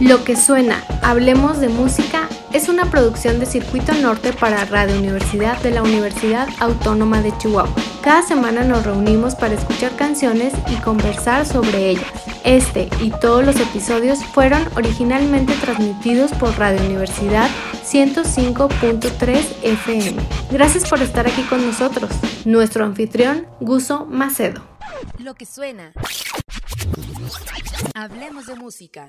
Lo que suena, Hablemos de Música, es una producción de Circuito Norte para Radio Universidad de la Universidad Autónoma de Chihuahua. Cada semana nos reunimos para escuchar canciones y conversar sobre ellas. Este y todos los episodios fueron originalmente transmitidos por Radio Universidad 105.3 FM. Gracias por estar aquí con nosotros. Nuestro anfitrión, Guso Macedo. Lo que suena. Hablemos de música.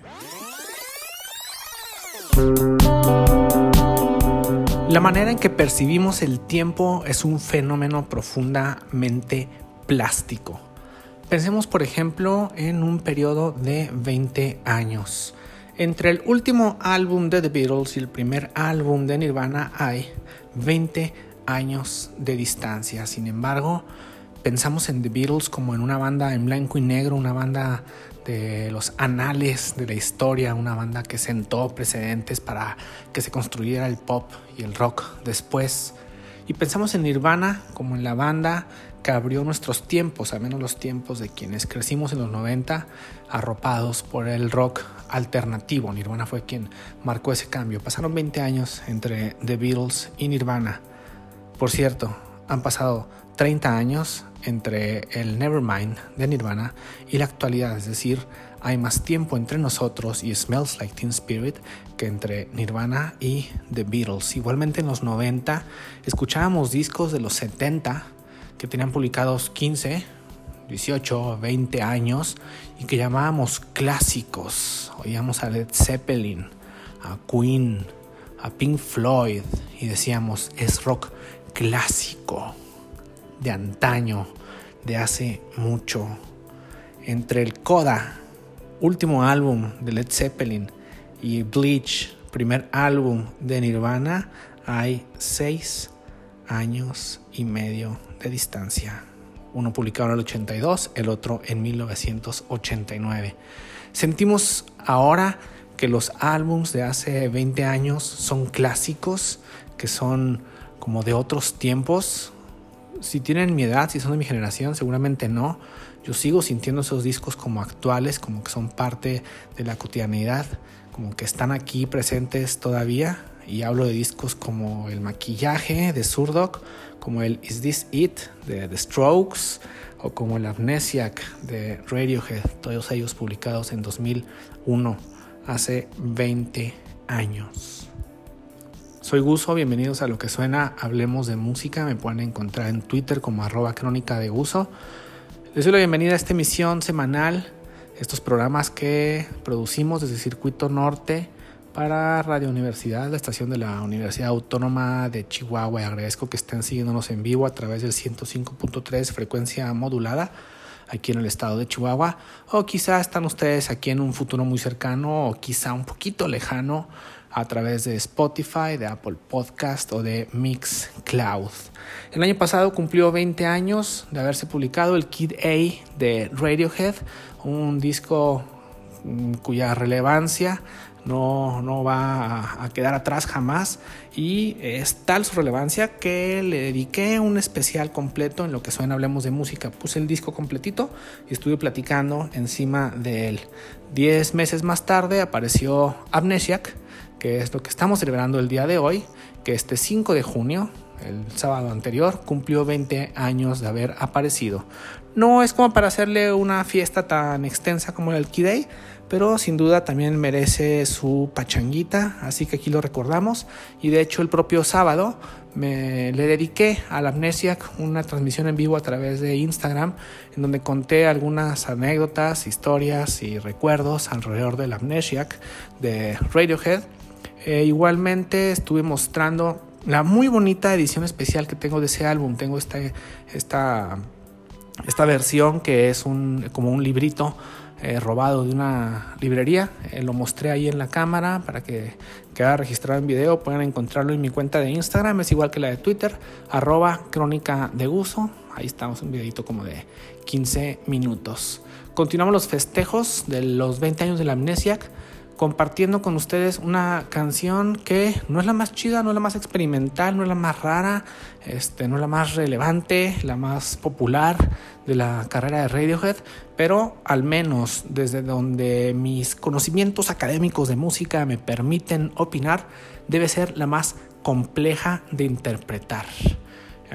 La manera en que percibimos el tiempo es un fenómeno profundamente plástico. Pensemos, por ejemplo, en un periodo de 20 años. Entre el último álbum de The Beatles y el primer álbum de Nirvana hay 20 años de distancia. Sin embargo, pensamos en The Beatles como en una banda en blanco y negro, una banda de los anales de la historia, una banda que sentó precedentes para que se construyera el pop y el rock después. Y pensamos en Nirvana como en la banda que abrió nuestros tiempos, al menos los tiempos de quienes crecimos en los 90, arropados por el rock alternativo. Nirvana fue quien marcó ese cambio. Pasaron 20 años entre The Beatles y Nirvana. Por cierto, han pasado 30 años entre el Nevermind de Nirvana y la actualidad, es decir, hay más tiempo entre nosotros y Smells Like Teen Spirit que entre Nirvana y The Beatles. Igualmente en los 90 escuchábamos discos de los 70 que tenían publicados 15, 18, 20 años y que llamábamos clásicos. Oíamos a Led Zeppelin, a Queen, a Pink Floyd y decíamos es rock clásico de antaño, de hace mucho. Entre el Coda, último álbum de Led Zeppelin, y Bleach, primer álbum de Nirvana, hay seis años y medio de distancia. Uno publicado en el 82, el otro en 1989. Sentimos ahora que los álbums de hace 20 años son clásicos, que son como de otros tiempos. Si tienen mi edad, si son de mi generación, seguramente no. Yo sigo sintiendo esos discos como actuales, como que son parte de la cotidianidad, como que están aquí presentes todavía. Y hablo de discos como El Maquillaje de Surdoc, como el Is This It de The Strokes o como el Amnesiac de Radiohead, todos ellos publicados en 2001, hace 20 años. Soy Guso, bienvenidos a lo que suena Hablemos de Música, me pueden encontrar en Twitter como arroba crónica de Guso. Les doy la bienvenida a esta emisión semanal, estos programas que producimos desde Circuito Norte para Radio Universidad, la estación de la Universidad Autónoma de Chihuahua. Y agradezco que estén siguiéndonos en vivo a través del 105.3 frecuencia modulada aquí en el estado de Chihuahua. O quizá están ustedes aquí en un futuro muy cercano o quizá un poquito lejano a través de Spotify, de Apple Podcast o de Mixcloud. El año pasado cumplió 20 años de haberse publicado el Kid A de Radiohead, un disco mm, cuya relevancia no, no va a, quedar atrás jamás y es tal su relevancia que le dediqué un especial completo en lo que suena Hablemos de Música. Puse el disco completito y estuve platicando encima de él. Diez meses más tarde apareció Amnesiac, que es lo que estamos celebrando el día de hoy, que este 5 de junio, el sábado anterior, cumplió 20 años de haber aparecido. No es como para hacerle una fiesta tan extensa como el Key pero sin duda también merece su pachanguita, así que aquí lo recordamos. Y de hecho el propio sábado me le dediqué a la Amnesiac una transmisión en vivo a través de Instagram, en donde conté algunas anécdotas, historias y recuerdos alrededor de la de Radiohead. E igualmente estuve mostrando la muy bonita edición especial que tengo de ese álbum. Tengo esta, esta, esta versión que es un, como un librito eh, robado de una librería. Eh, lo mostré ahí en la cámara para que quede registrado en video. Pueden encontrarlo en mi cuenta de Instagram, es igual que la de Twitter, arroba crónica de uso. Ahí estamos, un videito como de 15 minutos. Continuamos los festejos de los 20 años de la Amnesiac compartiendo con ustedes una canción que no es la más chida, no es la más experimental, no es la más rara, este, no es la más relevante, la más popular de la carrera de Radiohead, pero al menos desde donde mis conocimientos académicos de música me permiten opinar, debe ser la más compleja de interpretar.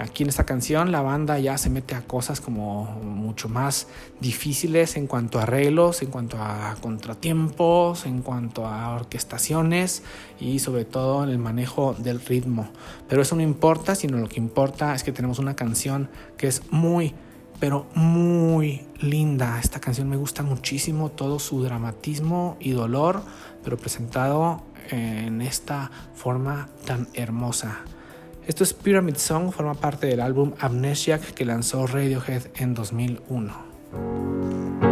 Aquí en esta canción la banda ya se mete a cosas como mucho más difíciles en cuanto a arreglos, en cuanto a contratiempos, en cuanto a orquestaciones y sobre todo en el manejo del ritmo. Pero eso no importa, sino lo que importa es que tenemos una canción que es muy, pero muy linda. Esta canción me gusta muchísimo, todo su dramatismo y dolor, pero presentado en esta forma tan hermosa. Esto es Pyramid Song, forma parte del álbum Amnesiac que lanzó Radiohead en 2001.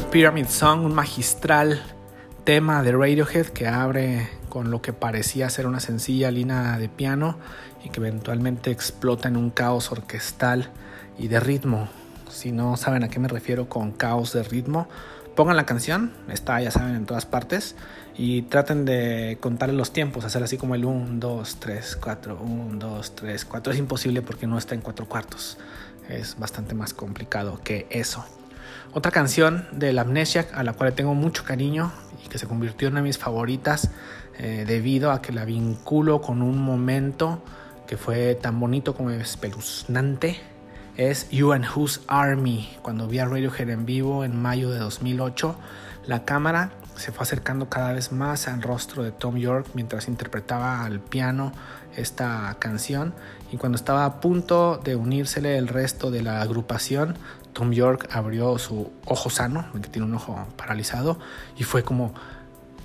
Pyramid Song, un magistral tema de Radiohead que abre con lo que parecía ser una sencilla línea de piano y que eventualmente explota en un caos orquestal y de ritmo. Si no saben a qué me refiero con caos de ritmo, pongan la canción, está ya saben en todas partes, y traten de contarle los tiempos, hacer así como el 1, 2, 3, 4, 1, 2, 3, 4. Es imposible porque no está en cuatro cuartos. Es bastante más complicado que eso. Otra canción del Amnesiac a la cual tengo mucho cariño y que se convirtió en una de mis favoritas eh, debido a que la vinculo con un momento que fue tan bonito como espeluznante es You and Whose Army. Cuando vi a Radiohead en vivo en mayo de 2008, la cámara se fue acercando cada vez más al rostro de Tom York mientras interpretaba al piano esta canción y cuando estaba a punto de unírsele el resto de la agrupación, Tom York abrió su ojo sano, que tiene un ojo paralizado, y fue como,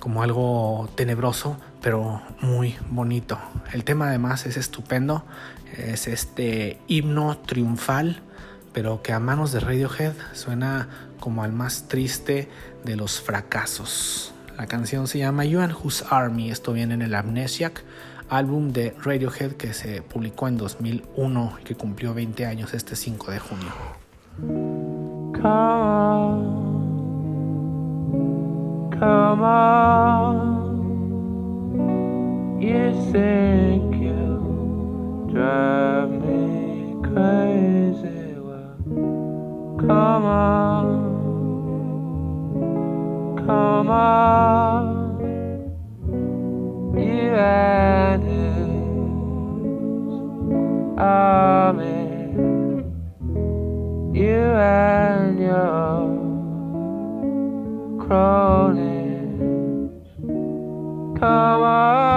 como algo tenebroso, pero muy bonito. El tema además es estupendo, es este himno triunfal, pero que a manos de Radiohead suena como al más triste de los fracasos. La canción se llama You and Whose Army, esto viene en el Amnesiac, álbum de Radiohead que se publicó en 2001 y que cumplió 20 años este 5 de junio. Come on, come on. You think you drive me crazy? Well, come on, come on. You and his army you and your cronies. Come on,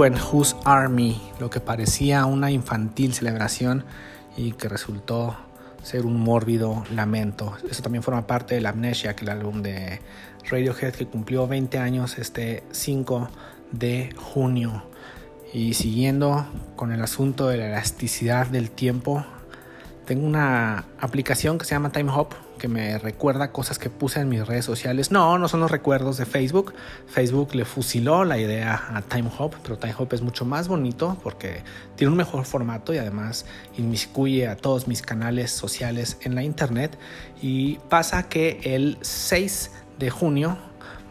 You and Whose Army, lo que parecía una infantil celebración y que resultó ser un mórbido lamento. Eso también forma parte de la Amnesia, que el álbum de Radiohead que cumplió 20 años este 5 de junio. Y siguiendo con el asunto de la elasticidad del tiempo, tengo una aplicación que se llama Time Hop que me recuerda cosas que puse en mis redes sociales. No, no son los recuerdos de Facebook. Facebook le fusiló la idea a Time Hop, pero Time Hop es mucho más bonito porque tiene un mejor formato y además inmiscuye a todos mis canales sociales en la internet. Y pasa que el 6 de junio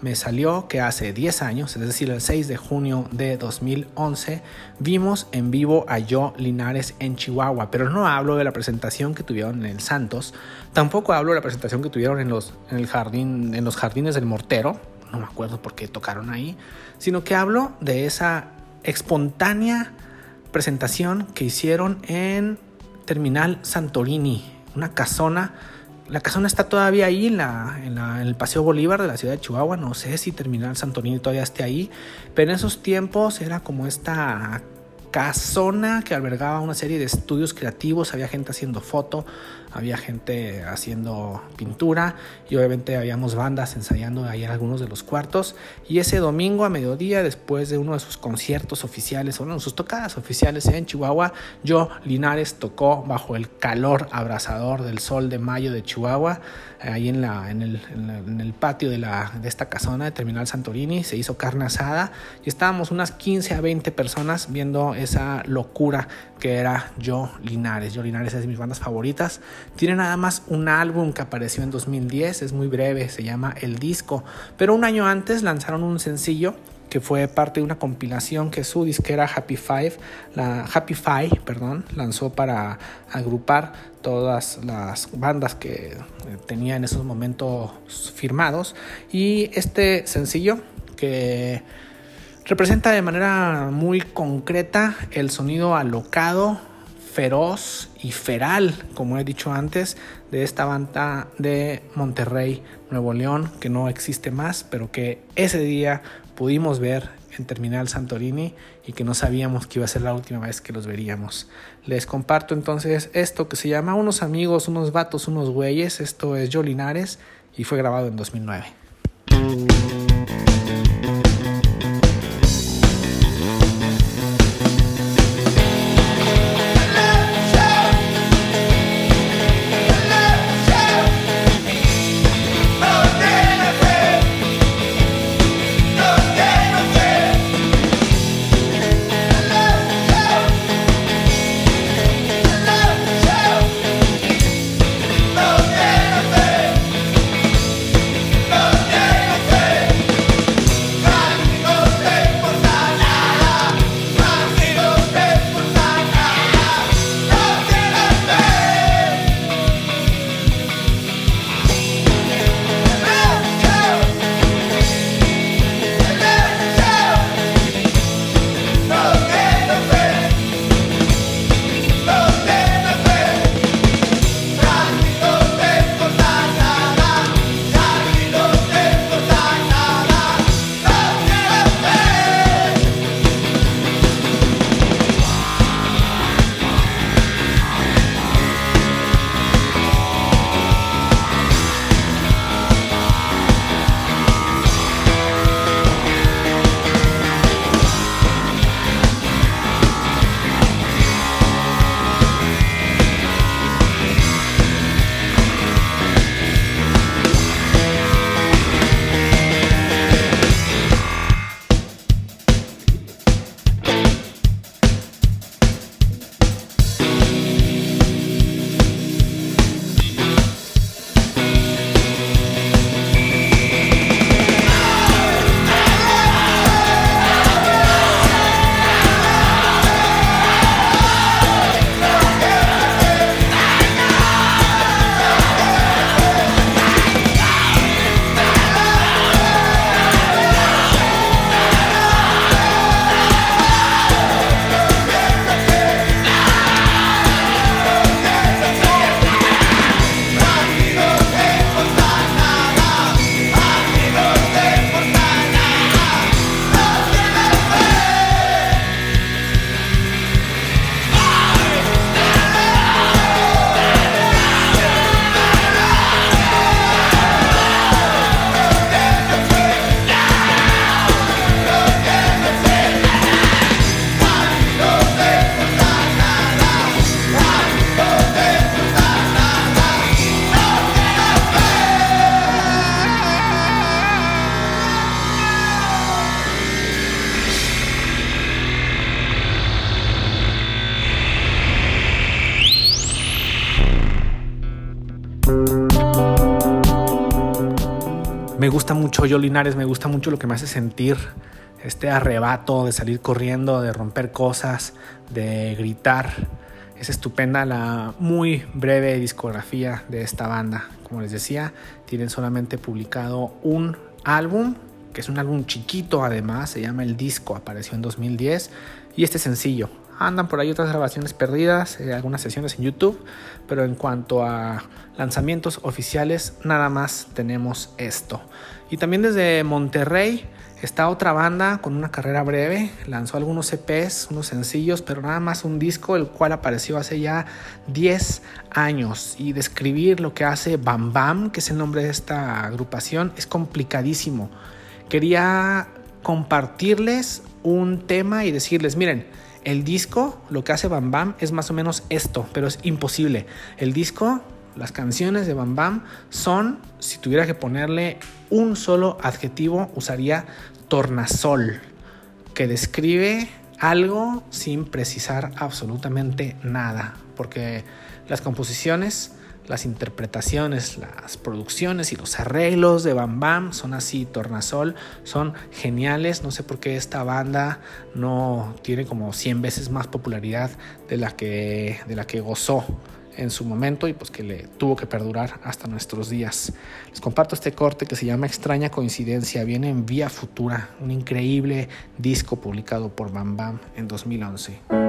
me salió que hace 10 años, es decir, el 6 de junio de 2011, vimos en vivo a Yo Linares en Chihuahua, pero no hablo de la presentación que tuvieron en el Santos, tampoco hablo de la presentación que tuvieron en los, en el jardín, en los jardines del Mortero, no me acuerdo por qué tocaron ahí, sino que hablo de esa espontánea presentación que hicieron en Terminal Santorini, una casona la casona está todavía ahí en, la, en, el Paseo Bolívar de la ciudad de Chihuahua. No sé si Terminal Santonini todavía esté ahí. Pero en esos tiempos era como esta casona que albergaba una serie de estudios creativos. Había gente haciendo foto, había gente haciendo pintura y obviamente habíamos bandas ensayando ahí en algunos de los cuartos. Y ese domingo a mediodía, después de uno de sus conciertos oficiales, o uno de sus tocadas oficiales en Chihuahua, yo, Linares, tocó bajo el calor abrasador del sol de mayo de Chihuahua, ahí en, la, en, el, en, el, patio de, la, de esta casona de Terminal Santorini. Se hizo carne asada y estábamos unas 15 a 20 personas viendo esa locura que era Yo Linares. Yo Linares es de mis bandas favoritas. Tiene nada más un álbum que apareció en 2010, es muy breve, se llama El Disco, pero un año antes lanzaron un sencillo que fue parte de una compilación que su disquera Happy Five, la Happy Five, perdón, lanzó para agrupar todas las bandas que eh, tenía en esos momentos firmados. Y este sencillo que representa de manera muy concreta el sonido alocado feroz y feral, como he dicho antes, de esta banda de Monterrey, Nuevo León, que no existe más, pero que ese día pudimos ver en Terminal Santorini y que no sabíamos que iba a ser la última vez que los veríamos. Les comparto entonces esto que se llama Unos amigos, unos vatos, unos güeyes. Esto es Linares y fue grabado en 2009. Me gusta mucho yo Linares, me gusta mucho lo que me hace sentir este arrebato de salir corriendo, de romper cosas, de gritar. Es estupenda la muy breve discografía de esta banda. Como les decía, tienen solamente publicado un álbum, que es un álbum chiquito además, se llama El Disco, apareció en 2010, y este sencillo. Andan por ahí otras grabaciones perdidas, eh, algunas sesiones en YouTube, pero en cuanto a lanzamientos oficiales, nada más tenemos esto. Y también desde Monterrey, Está otra banda con una carrera breve, lanzó algunos EPs, unos sencillos, pero nada más un disco, el cual apareció hace ya 10 años. Y describir lo que hace Bam Bam, que es el nombre de esta agrupación, es complicadísimo. Quería compartirles un tema y decirles, miren, el disco, lo que hace Bam Bam es más o menos esto, pero es imposible. El disco las canciones de Bam Bam son, si tuviera que ponerle un solo adjetivo, usaría tornasol, que describe algo sin precisar absolutamente nada, porque las composiciones, las interpretaciones, las producciones y los arreglos de Bam Bam son así, tornasol, son geniales, no sé por qué esta banda no tiene como 100 veces más popularidad de la que, de la que gozó en su momento y pues que le tuvo que perdurar hasta nuestros días. Les comparto este corte que se llama Extraña Coincidencia, viene en Vía Futura, un increíble disco publicado por Bam Bam en 2011.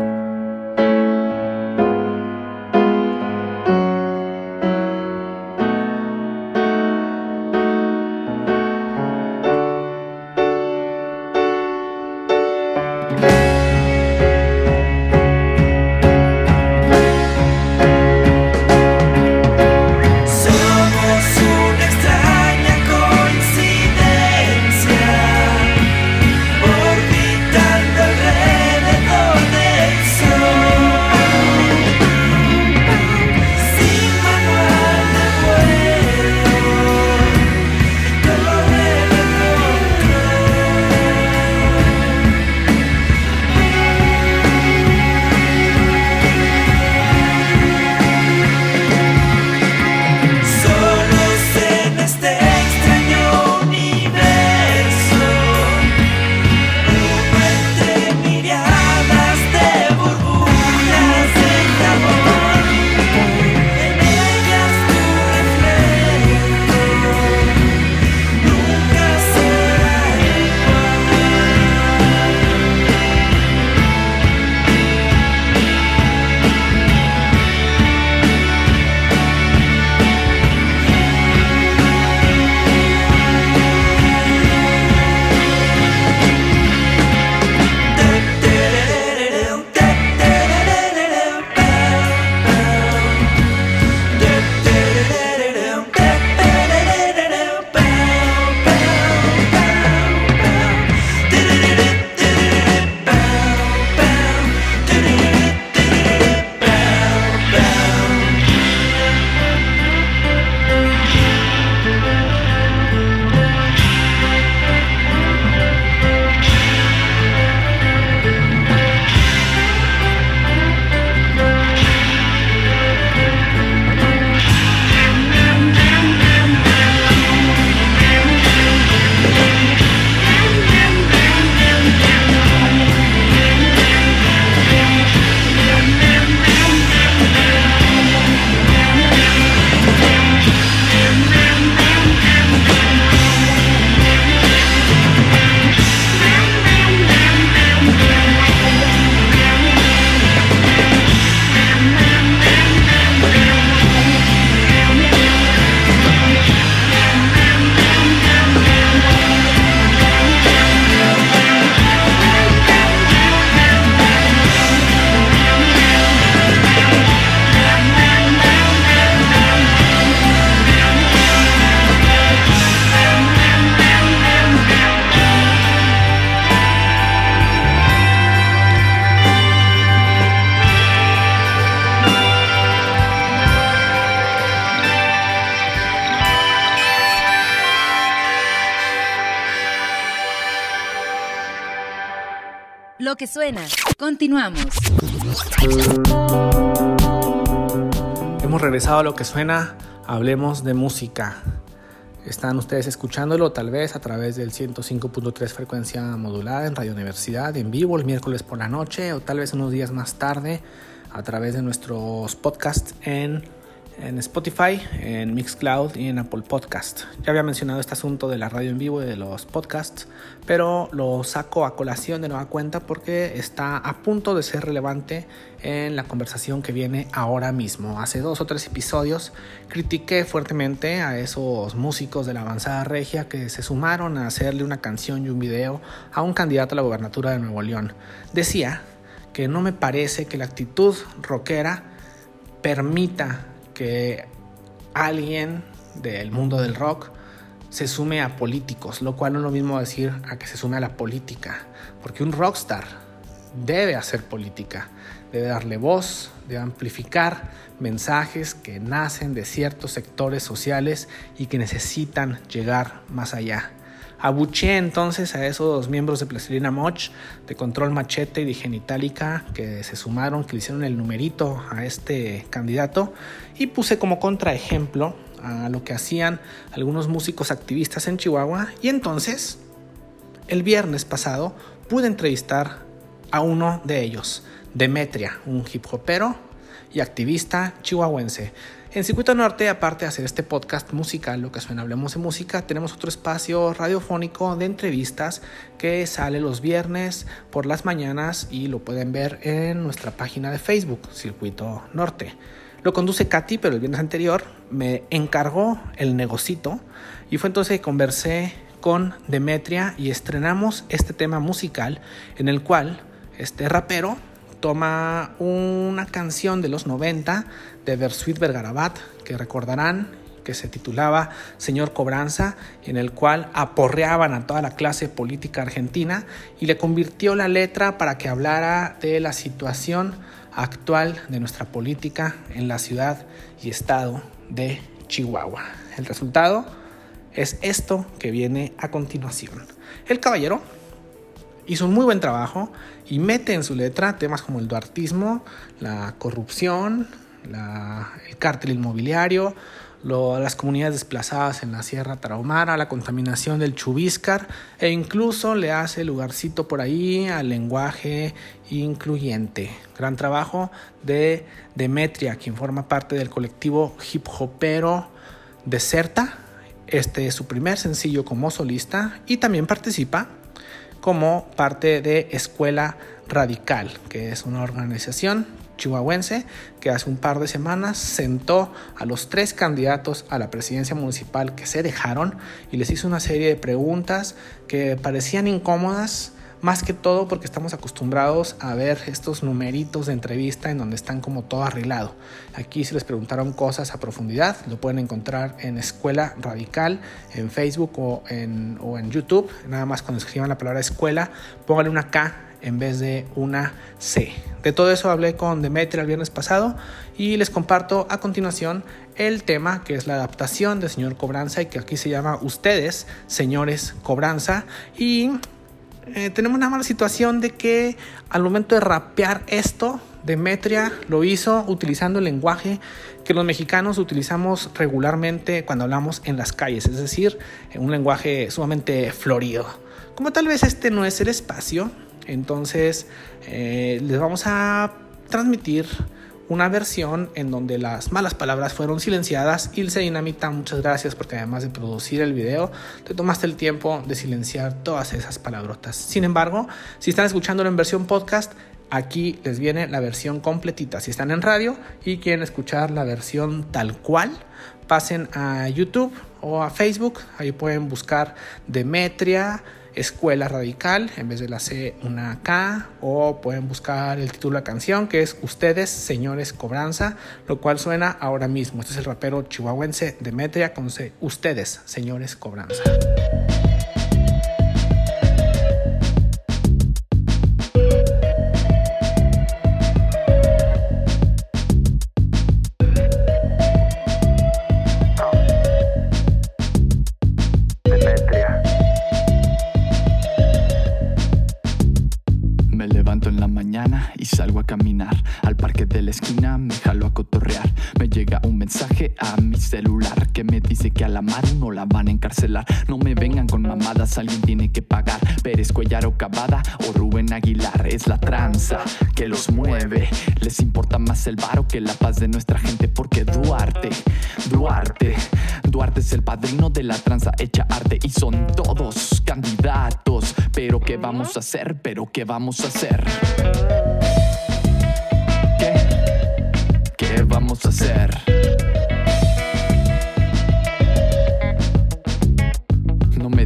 Que suena. Continuamos. Hemos regresado a lo que suena. Hablemos de música. Están ustedes escuchándolo tal vez a través del 105.3 frecuencia modulada en Radio Universidad en vivo el miércoles por la noche o tal vez unos días más tarde a través de nuestros podcasts en en Spotify, en Mixcloud y en Apple Podcast. Ya había mencionado este asunto de la radio en vivo y de los podcasts, pero lo saco a colación de nueva cuenta porque está a punto de ser relevante en la conversación que viene ahora mismo. Hace dos o tres episodios critiqué fuertemente a esos músicos de la avanzada regia que se sumaron a hacerle una canción y un video a un candidato a la gobernatura de Nuevo León. Decía que no me parece que la actitud rockera permita que alguien del mundo del rock se sume a políticos, lo cual no es lo mismo decir a que se sume a la política, porque un rockstar debe hacer política, debe darle voz, debe amplificar mensajes que nacen de ciertos sectores sociales y que necesitan llegar más allá. Abuché entonces a esos miembros de Plastilina Moch, de Control Machete y de Genitalica que se sumaron, que le hicieron el numerito a este candidato y puse como contraejemplo a lo que hacían algunos músicos activistas en Chihuahua y entonces el viernes pasado pude entrevistar a uno de ellos, Demetria, un hip hopero y activista chihuahuense. En Circuito Norte, aparte de hacer este podcast musical, lo que suena Hablemos de Música, tenemos otro espacio radiofónico de entrevistas que sale los viernes por las mañanas y lo pueden ver en nuestra página de Facebook, Circuito Norte. Lo conduce Katy, pero el viernes anterior me encargó el negocito y fue entonces que conversé con Demetria y estrenamos este tema musical en el cual este rapero toma una canción de los 90 de Versuit Vergarabat, que recordarán que se titulaba Señor Cobranza, en el cual aporreaban a toda la clase política argentina y le convirtió la letra para que hablara de la situación actual de nuestra política en la ciudad y estado de Chihuahua. El resultado es esto que viene a continuación. El caballero hizo un muy buen trabajo y mete en su letra temas como el duartismo, la corrupción, el cártel inmobiliario, las comunidades desplazadas en la Sierra Tarahumara, la contaminación del Chubíscar e incluso le hace lugarcito por ahí al lenguaje incluyente. Gran trabajo de Demetria, quien forma parte del colectivo hip hopero Deserta. Este es su primer sencillo como solista y también participa como parte de Escuela Radical, que es una organización chihuahuense que hace un par de semanas sentó a los tres candidatos a la presidencia municipal que se dejaron y les hizo una serie de preguntas que parecían incómodas más que todo porque estamos acostumbrados a ver estos numeritos de entrevista en donde están como todo arreglado. Aquí si les preguntaron cosas a profundidad, lo pueden encontrar en Escuela Radical, en Facebook o en, YouTube. Nada más cuando escriban la palabra escuela, pónganle una K en vez de una C. De todo eso hablé con Demetria el viernes pasado y les comparto a continuación el tema que es la adaptación de Señor Cobranza y que aquí se llama Ustedes, Señores Cobranza. Y eh, tenemos una mala situación de que al momento de rapear esto, Demetria lo hizo utilizando el lenguaje que los mexicanos utilizamos regularmente cuando hablamos en las calles, es decir, un lenguaje sumamente florido. Como tal vez este no es el espacio, entonces eh, les vamos a transmitir una versión en donde las malas palabras fueron silenciadas. Ilse Dinamita, muchas gracias porque además de producir el video, te tomaste el tiempo de silenciar todas esas palabrotas. Sin embargo, si están escuchándolo en versión podcast, aquí les viene la versión completita. Si están en radio y quieren escuchar la versión tal cual, pasen a YouTube o a Facebook, ahí pueden buscar Demetria Escuela Radical, en vez de la C una K, o pueden buscar el título de la canción que es Ustedes, Señores Cobranza, lo cual suena ahora mismo. Este es el rapero chihuahuense Demetria con C, Ustedes, Señores Cobranza. No la van a encarcelar. No me vengan con mamadas, alguien tiene que pagar. Pérez Cuellar o Cavada o Rubén Aguilar. Es la tranza que los mueve. Les importa más el varo que la paz de nuestra gente. Porque Duarte, Duarte, Duarte es el padrino de la tranza hecha arte. Y son todos candidatos. Pero ¿qué vamos a hacer? Pero ¿qué vamos a hacer? ¿Qué? ¿Qué vamos a hacer?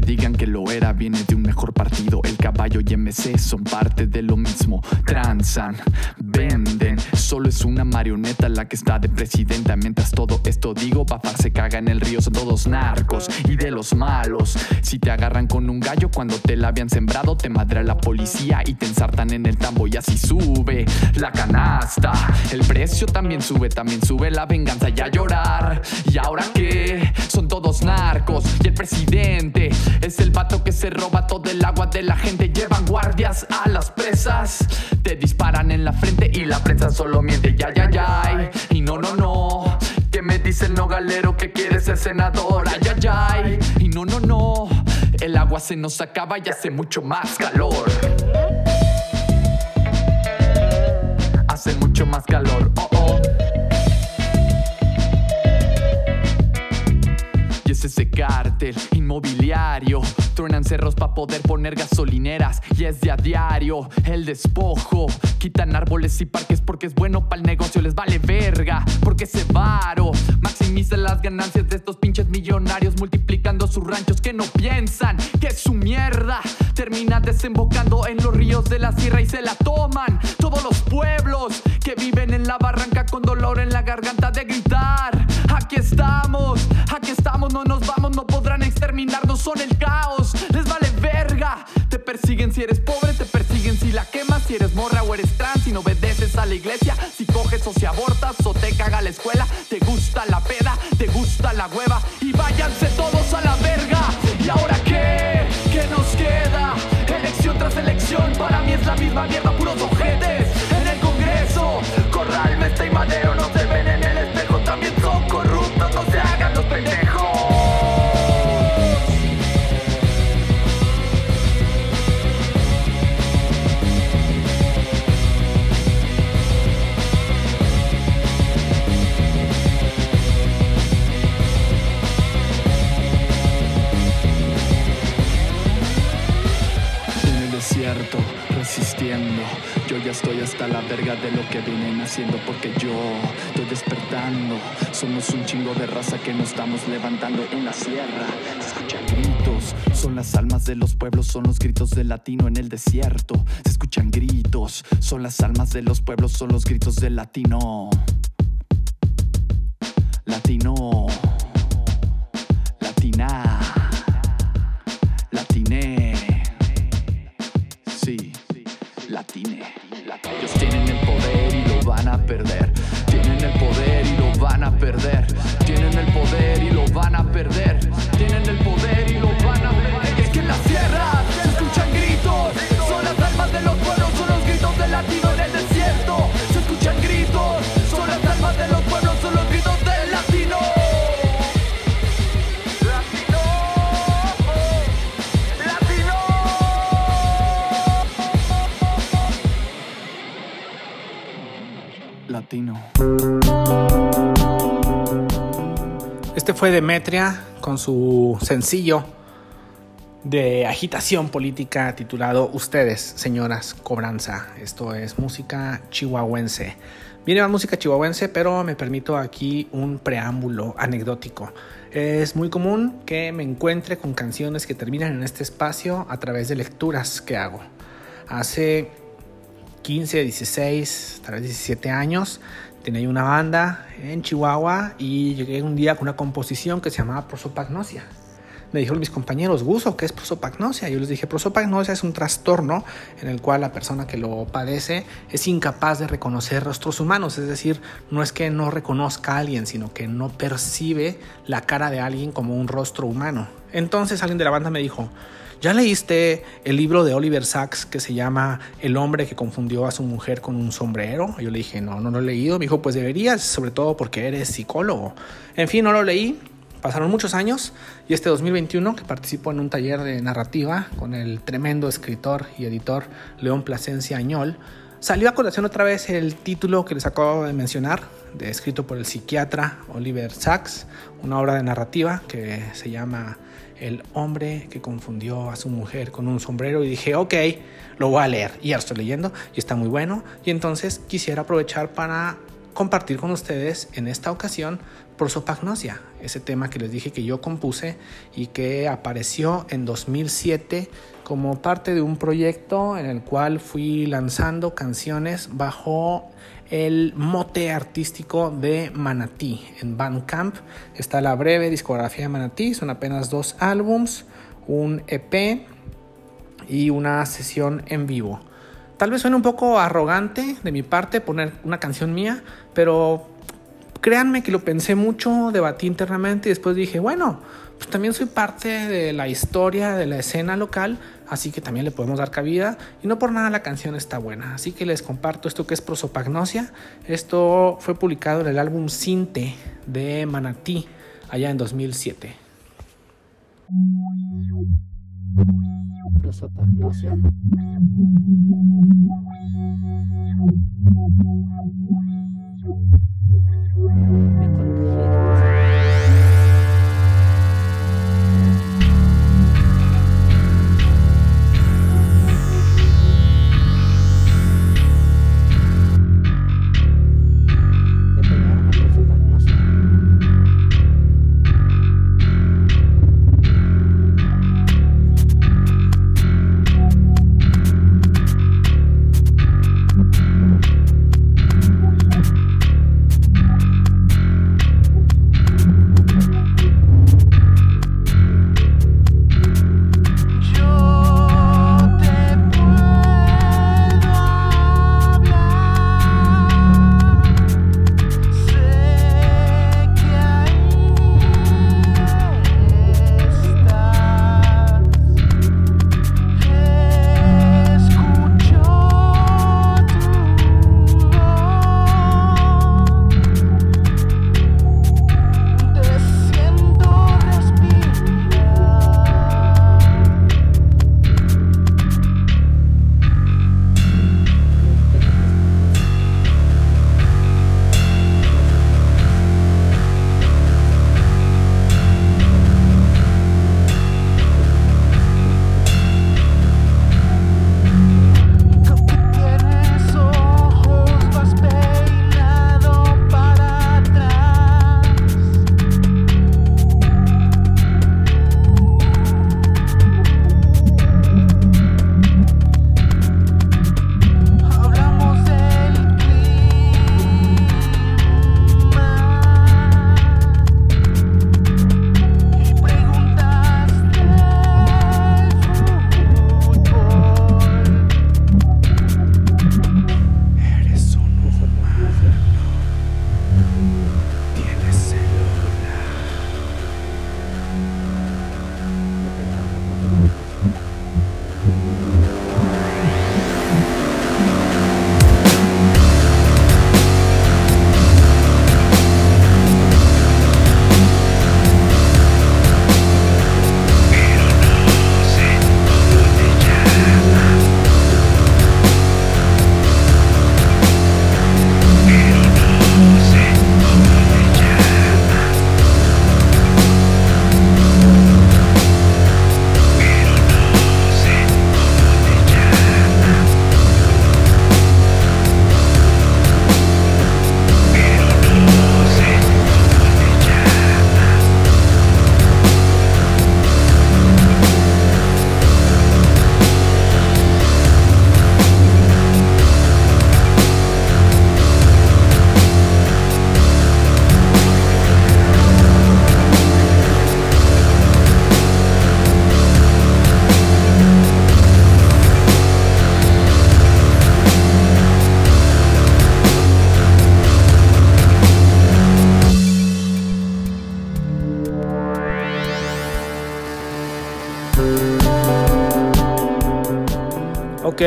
Digan que lo era, viene de un mejor partido. El caballo y MC son parte de lo mismo. Transan, venden. Solo es una marioneta la que está de presidenta. Mientras todo esto digo, Bafar se caga en el río. Son todos narcos y de los malos. Si te agarran con un gallo cuando te la habían sembrado, te madre la policía y te ensartan en el tambo. Y así sube la canasta. El precio también sube, también sube la venganza y a llorar. ¿Y ahora qué? Son todos narcos y el presidente es el vato que se roba todo el agua de la gente. Llevan guardias a las presas. Te disparan en la frente y la prensa solo miente. Ya, ya, ya. Y no, no, no. Que me dice el no galero que quiere ser senador. Ay, ay, ay. Y no, no, no. El agua se nos acaba y hace mucho más calor. Hace mucho más calor. Oh, ese cártel inmobiliario. Truenan cerros para poder poner gasolineras. Y es de a diario el despojo. Quitan árboles y parques porque es bueno para el negocio. Les vale verga porque se varo. Maximiza las ganancias de estos pinches millonarios. Multiplicando sus ranchos que no piensan que su mierda termina desembocando en los ríos de la sierra y se la toman. Todos los pueblos que viven en la barranca con dolor en la garganta de gritar. Aquí estamos, aquí estamos, no nos vamos, no podrán exterminarnos, son el caos, les vale verga. Te persiguen si eres pobre, te persiguen si la quemas, si eres morra o eres trans, si no obedeces a la iglesia, si coges o si abortas o te caga la escuela, te gusta la peda, te gusta la hueva y váyanse todos a la verga. ¿Y ahora qué? ¿Qué nos queda? Elección tras elección, para mí es la misma mierda, puros ojetes en el Congreso. Corral, Mesta y Madero de lo que vienen haciendo porque yo estoy despertando. Somos un chingo de raza que nos estamos levantando en la sierra. Se escuchan gritos, son las almas de los pueblos, son los gritos del latino en el desierto. Se escuchan gritos, son las almas de los pueblos, son los gritos del latino. Latino. Latina. Tienen el poder y lo van a perder. Fue Demetria con su sencillo de agitación política titulado Ustedes, señoras, cobranza. Esto es música chihuahuense. Viene más música chihuahuense, pero me permito aquí un preámbulo anecdótico. Es muy común que me encuentre con canciones que terminan en este espacio a través de lecturas que hago. Hace 15, 16, tal vez 17 años, tenía una banda en Chihuahua y llegué un día con una composición que se llamaba prosopagnosia. Me dijeron mis compañeros, Guso, ¿qué es prosopagnosia? Yo les dije, prosopagnosia es un trastorno en el cual la persona que lo padece es incapaz de reconocer rostros humanos, es decir, no es que no reconozca a alguien, sino que no percibe la cara de alguien como un rostro humano. Entonces alguien de la banda me dijo, ¿Ya leíste el libro de Oliver Sacks que se llama El hombre que confundió a su mujer con un sombrero? Yo le dije, no, no lo he leído. Me dijo, pues deberías, sobre todo porque eres psicólogo. En fin, no lo leí, Pasaron muchos años y este 2021 que participo en un taller de narrativa con el tremendo escritor y editor León Plasencia Añol, salió a colación otra vez el título que les acabo de mencionar, de, escrito por el psiquiatra Oliver Sacks, una obra de narrativa que se llama El hombre que confundió a su mujer con un sombrero y dije, ok, lo voy a leer. Y ya lo estoy leyendo y está muy bueno. Y entonces quisiera aprovechar para compartir con ustedes en esta ocasión prosopagnosia, ese tema que les dije que yo compuse y que apareció en 2007 como parte de un proyecto en el cual fui lanzando canciones bajo el mote artístico de Manatí. En Bandcamp está la breve discografía de Manatí, son apenas dos álbums, un EP y una sesión en vivo. Tal vez suene un poco arrogante de mi parte poner una canción mía, pero créanme que lo pensé mucho, debatí internamente y después dije, bueno, pues también soy parte de la historia de la escena local, así que también le podemos dar cabida y no por nada la canción está buena. Así que les comparto esto que es prosopagnosia. Esto fue publicado en el álbum Cinte de Manatí allá en 2007. Prosopagnosia. Ok,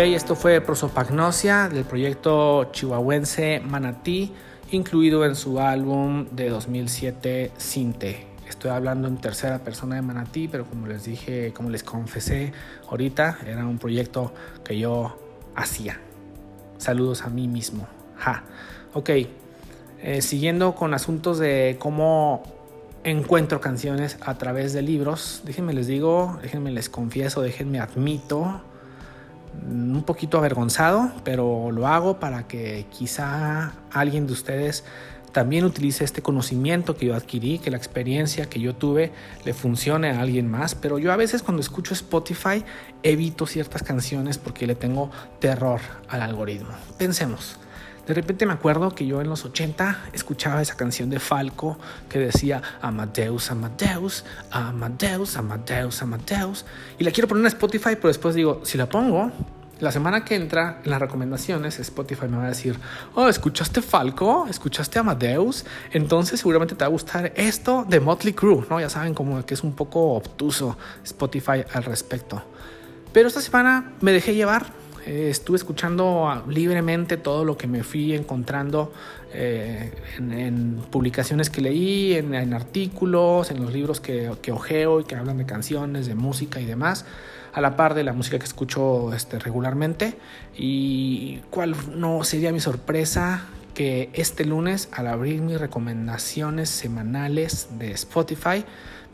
esto fue Prosopagnosia del proyecto chihuahuense Manatí, incluido en su álbum de 2007 Cinte. Estoy hablando en tercera persona de Manatí, pero como les dije, como les confesé ahorita, era un proyecto que yo hacía. Saludos a mí mismo. Ja. Ok, eh, siguiendo con asuntos de cómo encuentro canciones a través de libros, déjenme les digo, déjenme les confieso, déjenme admito, un poquito avergonzado, pero lo hago para que quizá alguien de ustedes también utilice este conocimiento que yo adquirí, que la experiencia que yo tuve le funcione a alguien más. Pero yo a veces cuando escucho Spotify evito ciertas canciones porque le tengo terror al algoritmo. Pensemos. De repente me acuerdo que yo en los 80 escuchaba esa canción de Falco que decía Amadeus, Amadeus, Amadeus, Amadeus, Amadeus. Y la quiero poner en Spotify, pero después digo, si la pongo, la semana que entra en las recomendaciones, Spotify me va a decir, oh, ¿escuchaste Falco? ¿Escuchaste Amadeus? Entonces seguramente te va a gustar esto de Motley Crue, ¿no? Ya saben como que es un poco obtuso Spotify al respecto. Pero esta semana me dejé llevar eh, estuve escuchando libremente todo lo que me fui encontrando eh, en, publicaciones que leí, en, artículos, en los libros que, que, ojeo y que hablan de canciones, de música y demás, a la par de la música que escucho este, regularmente. Y cuál no sería mi sorpresa que este lunes, al abrir mis recomendaciones semanales de Spotify,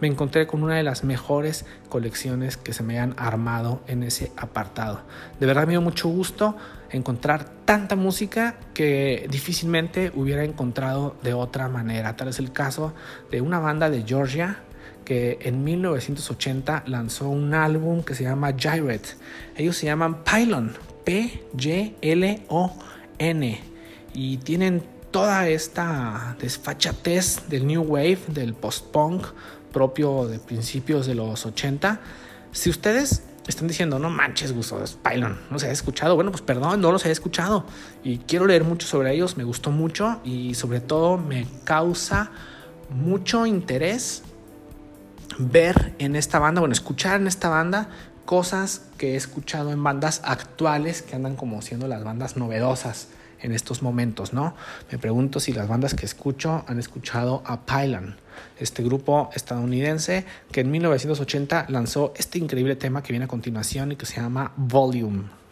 me encontré con una de las mejores colecciones que se me han armado en ese apartado. De verdad me dio mucho gusto encontrar tanta música que difícilmente hubiera encontrado de otra manera. Tal es el caso de una banda de Georgia que en 1980 lanzó un álbum que se llama Gyrate. Ellos se llaman Pylon, P-Y-L-O-N, y tienen toda esta desfachatez del new wave, del post-punk, propio de principios de los 80. Si ustedes están diciendo, no manches, Gusto, es Pylon, no se ha escuchado. Bueno, pues perdón, no los he escuchado. Y quiero leer mucho sobre ellos, me gustó mucho y sobre todo me causa mucho interés ver en esta banda, bueno, escuchar en esta banda cosas que he escuchado en bandas actuales que andan como siendo las bandas novedosas en estos momentos, ¿no? Me pregunto si las bandas que escucho han escuchado a Pylon este grupo estadounidense que en 1980 lanzó este increíble tema que viene a continuación y que se llama Volume.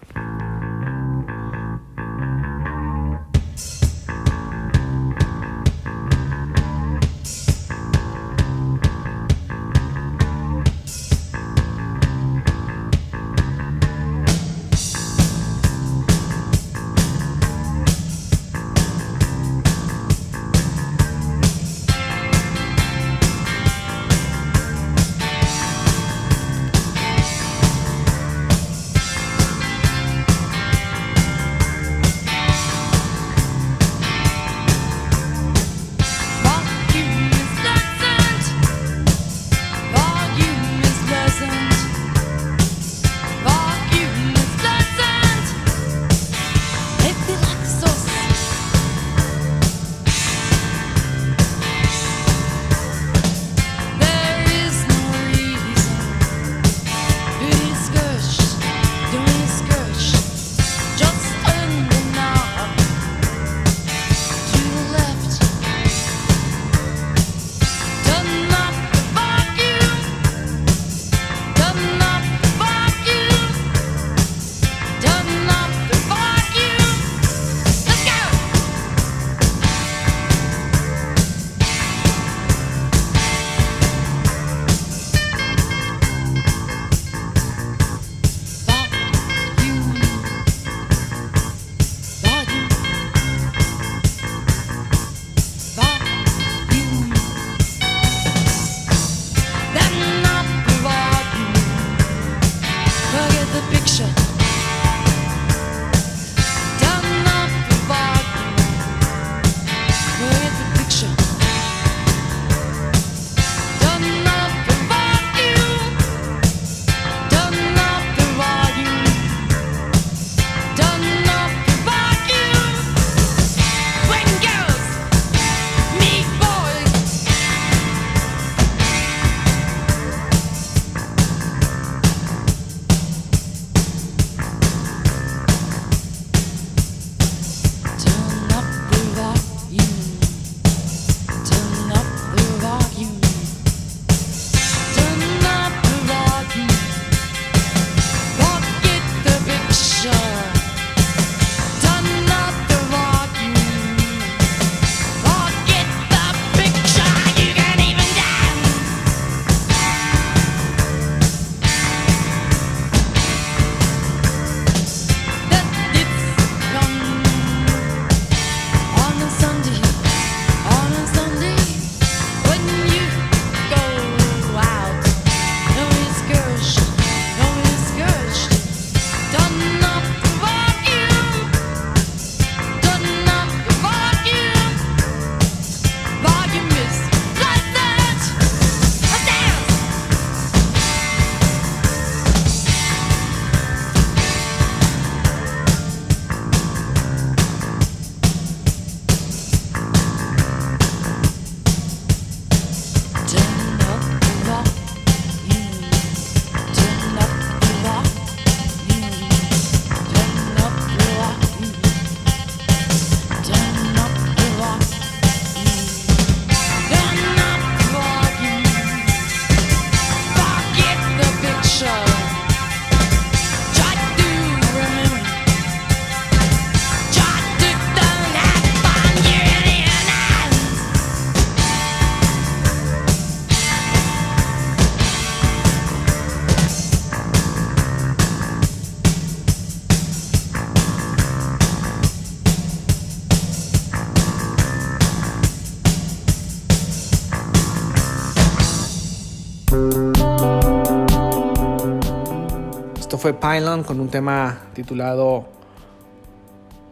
Pylon con un tema titulado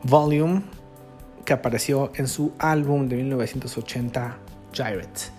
Volume que apareció en su álbum de 1980 Gyrate.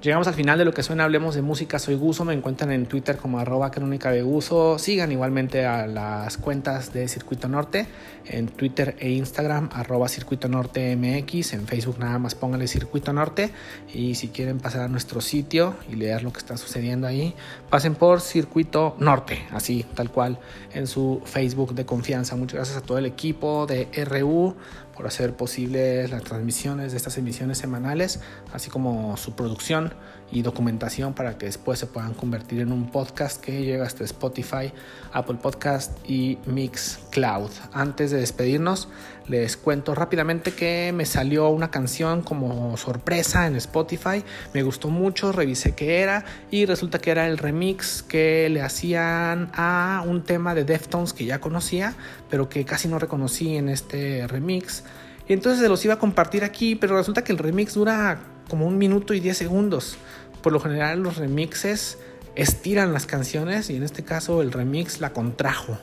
Llegamos al final de lo que suena Hablemos de Música. Soy Guso. Me encuentran en Twitter como arroba crónica de Guso. Sigan igualmente a las cuentas de Circuito Norte en Twitter e Instagram arroba Circuito Norte MX. En Facebook nada más pónganle Circuito Norte. Y si quieren pasar a nuestro sitio y leer lo que está sucediendo ahí, pasen por Circuito Norte. Así, tal cual, en su Facebook de confianza. Muchas gracias a todo el equipo de RU por hacer posibles las transmisiones de estas emisiones semanales, así como su producción y documentación para que después se puedan convertir en un podcast que llega hasta Spotify, Apple Podcast y Mixcloud. Antes de despedirnos, les cuento rápidamente que me salió una canción como sorpresa en Spotify, me gustó mucho, revisé qué era y resulta que era el remix que le hacían a un tema de Deftones que ya conocía, pero que casi no reconocí en este remix. Y entonces se los iba a compartir aquí, pero resulta que el remix dura como un minuto y diez segundos. Por lo general los remixes estiran las canciones y en este caso el remix la contrajo.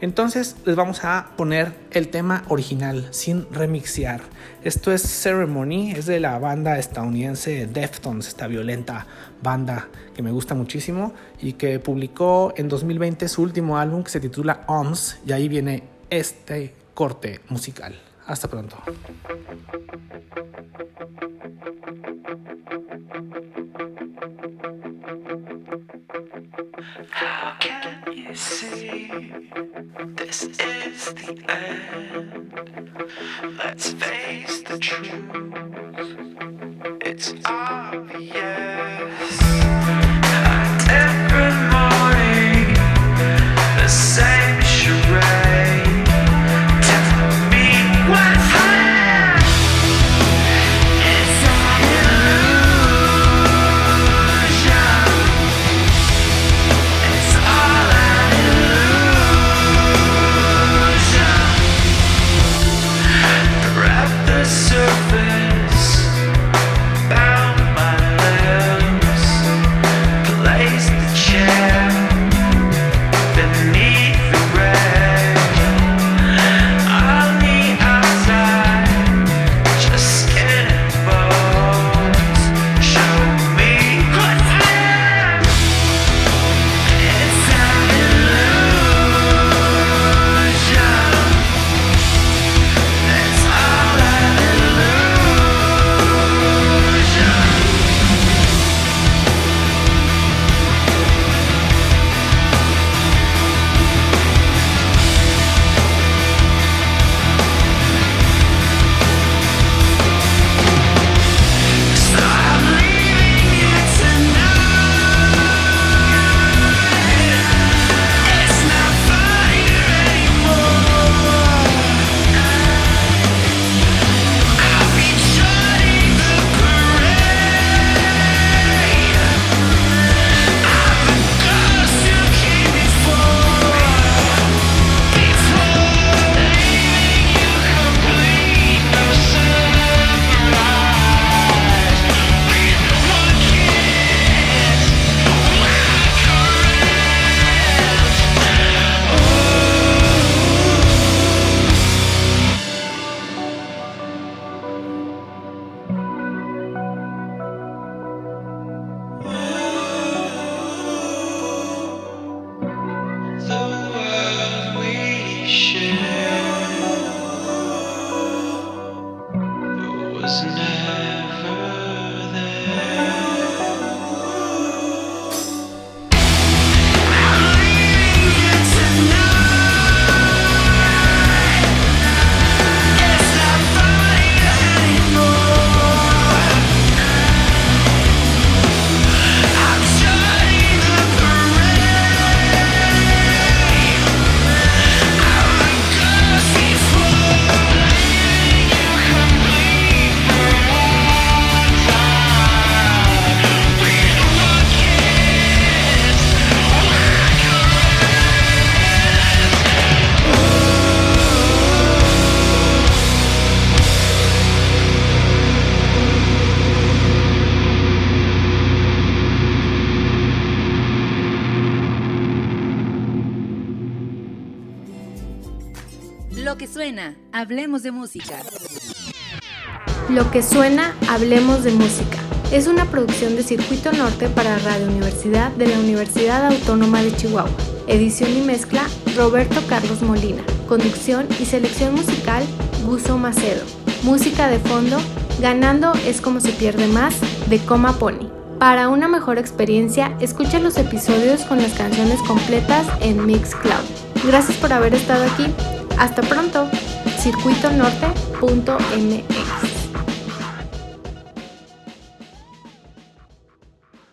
Entonces les vamos a poner el tema original sin remixear. Esto es Ceremony, es de la banda estadounidense Deftones, esta violenta banda que me gusta muchísimo y que publicó en 2020 su último álbum que se titula OMS y ahí viene este corte musical. Hasta pronto. How can you see this is the end? Let's face the truth. It's obvious. A different morning, the same share Lo que suena, hablemos de música. Es una producción de Circuito Norte para Radio Universidad de la Universidad Autónoma de Chihuahua. Edición y mezcla, Roberto Carlos Molina. Conducción y selección musical, Guso Macedo. Música de fondo, Ganando es como se pierde más, de Coma Pony. Para una mejor experiencia, escucha los episodios con las canciones completas en Mixcloud. Gracias por haber estado aquí. Hasta pronto. circuitonorte.mx